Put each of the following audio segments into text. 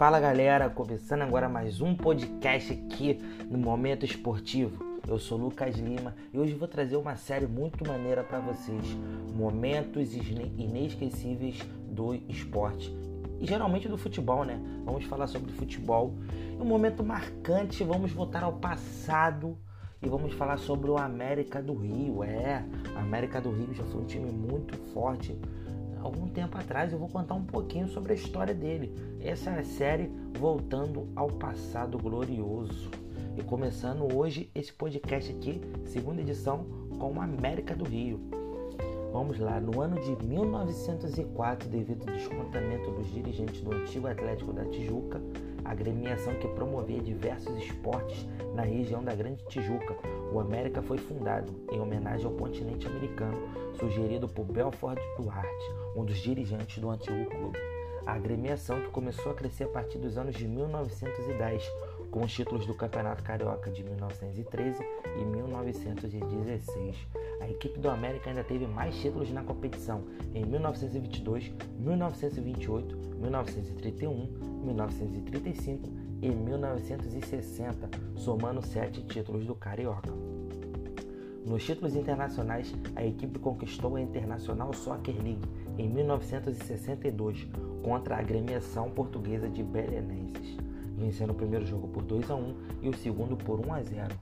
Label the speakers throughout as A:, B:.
A: Fala galera, começando agora mais um podcast aqui no Momento Esportivo. Eu sou Lucas Lima e hoje vou trazer uma série muito maneira para vocês: Momentos inesquecíveis do esporte e geralmente do futebol, né? Vamos falar sobre futebol. Um momento marcante, vamos voltar ao passado e vamos falar sobre o América do Rio. É, a América do Rio já foi um time muito forte algum tempo atrás. Eu vou contar um pouquinho sobre a história dele. Essa é a série Voltando ao Passado Glorioso. E começando hoje esse podcast aqui, segunda edição, com a América do Rio. Vamos lá, no ano de 1904, devido ao descontamento dos dirigentes do antigo Atlético da Tijuca, agremiação que promovia diversos esportes na região da Grande Tijuca. O América foi fundado em homenagem ao continente americano, sugerido por Belford Duarte, um dos dirigentes do antigo clube. A agremiação que começou a crescer a partir dos anos de 1910, com os títulos do Campeonato Carioca de 1913 e 1916. A equipe do América ainda teve mais títulos na competição em 1922, 1928, 1931, 1935 e 1960, somando sete títulos do Carioca. Nos títulos internacionais, a equipe conquistou a Internacional Soccer League em 1962 contra a agremiação portuguesa de Belenenses vencendo o primeiro jogo por 2 a 1 e o segundo por 1 a 0.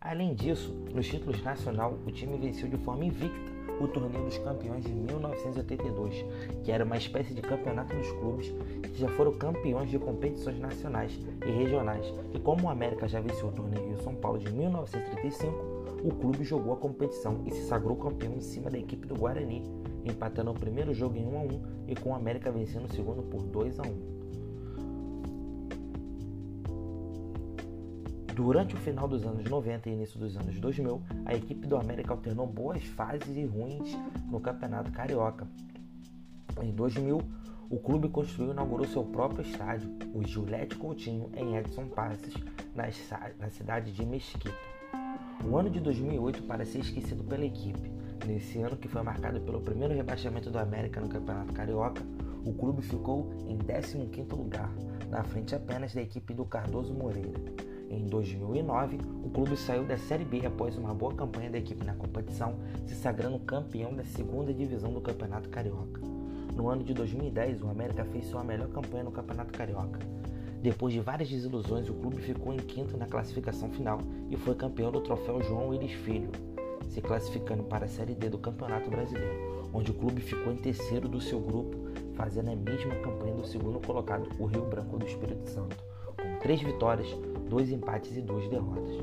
A: Além disso, nos títulos nacional, o time venceu de forma invicta o Torneio dos Campeões de 1982, que era uma espécie de campeonato dos clubes que já foram campeões de competições nacionais e regionais. E como o América já venceu o Torneio Rio São Paulo de 1935, o clube jogou a competição e se sagrou campeão em cima da equipe do Guarani, empatando o primeiro jogo em 1 a 1 e com o América vencendo o segundo por 2 a 1. Durante o final dos anos 90 e início dos anos 2000, a equipe do América alternou boas fases e ruins no Campeonato Carioca. Em 2000, o clube construiu e inaugurou seu próprio estádio, o Gillette Coutinho, em Edson Passes, na cidade de Mesquita. O ano de 2008 parece ser esquecido pela equipe. Nesse ano, que foi marcado pelo primeiro rebaixamento do América no Campeonato Carioca, o clube ficou em 15º lugar, na frente apenas da equipe do Cardoso Moreira. Em 2009, o clube saiu da Série B após uma boa campanha da equipe na competição, se sagrando campeão da segunda divisão do Campeonato Carioca. No ano de 2010, o América fez sua melhor campanha no Campeonato Carioca. Depois de várias desilusões, o clube ficou em quinto na classificação final e foi campeão do troféu João Willis Filho, se classificando para a Série D do Campeonato Brasileiro, onde o clube ficou em terceiro do seu grupo, fazendo a mesma campanha do segundo colocado, o Rio Branco do Espírito Santo, com três vitórias, dois empates e duas derrotas.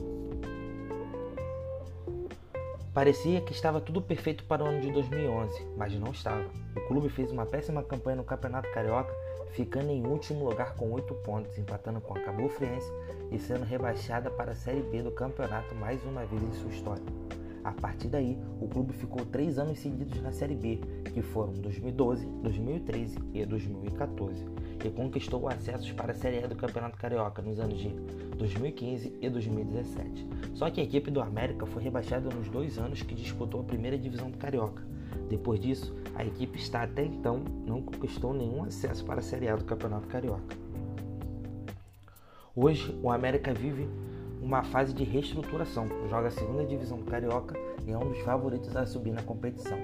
A: Parecia que estava tudo perfeito para o ano de 2011, mas não estava. O clube fez uma péssima campanha no Campeonato Carioca, ficando em último lugar com 8 pontos, empatando com a Cabo Friense e sendo rebaixada para a Série B do campeonato mais uma vez em sua história. A partir daí, o clube ficou três anos seguidos na Série B, que foram 2012, 2013 e 2014, e conquistou acessos para a Série E do Campeonato Carioca nos anos de 2015 e 2017. Só que a equipe do América foi rebaixada nos dois anos que disputou a primeira divisão do Carioca. Depois disso, a equipe está até então não conquistou nenhum acesso para a Série A do Campeonato Carioca. Hoje, o América vive uma fase de reestruturação. Joga a segunda divisão do Carioca e é um dos favoritos a subir na competição,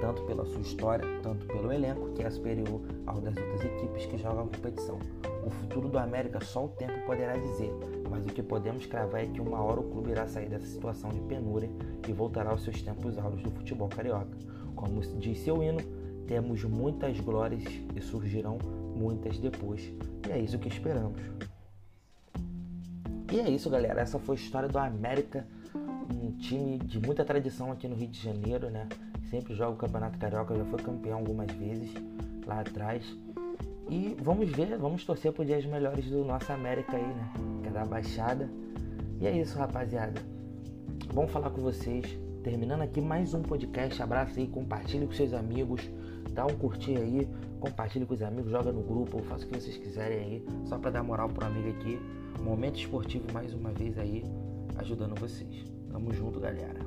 A: tanto pela sua história, tanto pelo elenco, que é superior ao das outras equipes que jogam a competição. O futuro do América só o tempo poderá dizer, mas o que podemos cravar é que uma hora o clube irá sair dessa situação de penúria e voltará aos seus tempos áureos do futebol carioca. Como diz seu hino, temos muitas glórias e surgirão muitas depois. E é isso que esperamos. E é isso, galera. Essa foi a história do América, um time de muita tradição aqui no Rio de Janeiro, né? Sempre joga o Campeonato Carioca, já foi campeão algumas vezes lá atrás. E vamos ver, vamos torcer por dias melhores do nosso América aí, né? Que é da Baixada. E é isso, rapaziada. Bom falar com vocês. Terminando aqui mais um podcast. Abraço aí, compartilhe com seus amigos. Dá um curtir aí, compartilhe com os amigos, joga no grupo, faça o que vocês quiserem aí, só para dar moral pro amigo aqui. Momento esportivo mais uma vez aí, ajudando vocês. Tamo junto, galera.